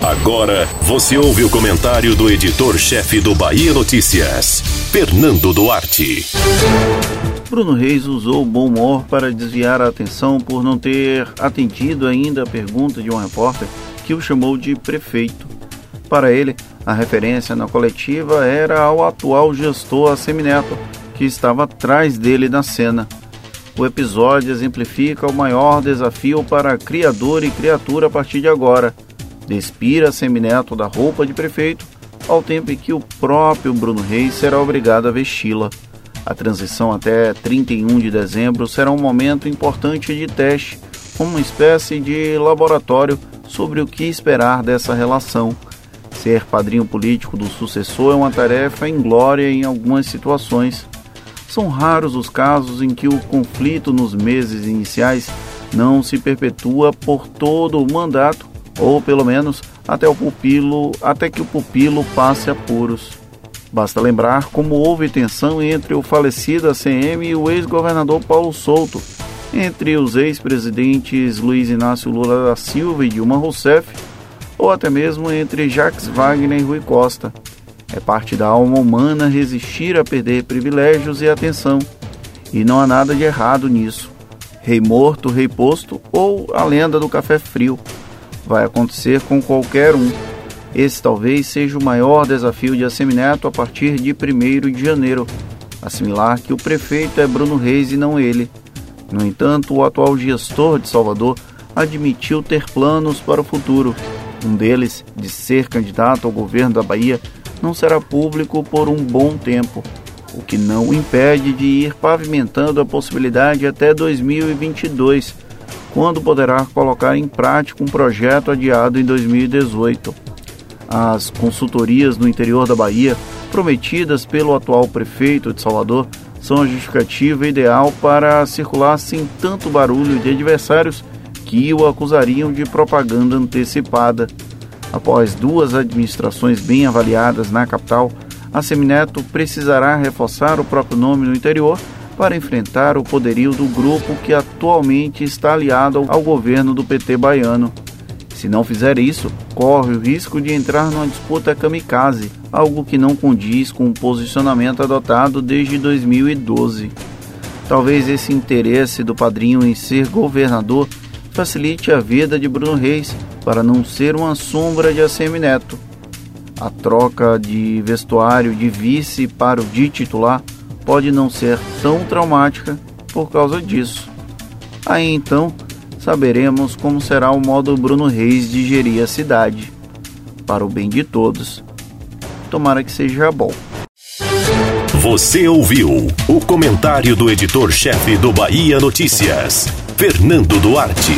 Agora você ouve o comentário do editor-chefe do Bahia Notícias, Fernando Duarte. Bruno Reis usou bom humor para desviar a atenção por não ter atendido ainda a pergunta de um repórter que o chamou de prefeito. Para ele, a referência na coletiva era ao atual gestor Assemineto, que estava atrás dele na cena. O episódio exemplifica o maior desafio para criador e criatura a partir de agora. Despira Semineto da roupa de prefeito, ao tempo em que o próprio Bruno Reis será obrigado a vesti-la. A transição até 31 de dezembro será um momento importante de teste, uma espécie de laboratório sobre o que esperar dessa relação. Ser padrinho político do sucessor é uma tarefa inglória em algumas situações. São raros os casos em que o conflito nos meses iniciais não se perpetua por todo o mandato, ou pelo menos até o pupilo, até que o pupilo passe apuros. Basta lembrar como houve tensão entre o falecido ACM e o ex-governador Paulo Souto, entre os ex-presidentes Luiz Inácio Lula da Silva e Dilma Rousseff, ou até mesmo entre Jacques Wagner e Rui Costa. É parte da alma humana resistir a perder privilégios e atenção, e não há nada de errado nisso. Rei morto, rei posto ou a lenda do café frio. Vai acontecer com qualquer um. Esse talvez seja o maior desafio de Assemineto a partir de 1 de janeiro. Assimilar que o prefeito é Bruno Reis e não ele. No entanto, o atual gestor de Salvador admitiu ter planos para o futuro. Um deles, de ser candidato ao governo da Bahia, não será público por um bom tempo, o que não o impede de ir pavimentando a possibilidade até 2022, quando poderá colocar em prática um projeto adiado em 2018. As consultorias no interior da Bahia, prometidas pelo atual prefeito de Salvador, são a justificativa ideal para circular sem tanto barulho de adversários que o acusariam de propaganda antecipada. Após duas administrações bem avaliadas na capital, a Semineto precisará reforçar o próprio nome no interior para enfrentar o poderio do grupo que atualmente está aliado ao governo do PT baiano. Se não fizer isso, corre o risco de entrar numa disputa kamikaze, algo que não condiz com o posicionamento adotado desde 2012. Talvez esse interesse do padrinho em ser governador facilite a vida de Bruno Reis para não ser uma sombra de ACM Neto. A troca de vestuário de vice para o de titular pode não ser tão traumática por causa disso. Aí então saberemos como será o modo Bruno Reis de gerir a cidade. Para o bem de todos, tomara que seja bom. Você ouviu o comentário do editor-chefe do Bahia Notícias, Fernando Duarte.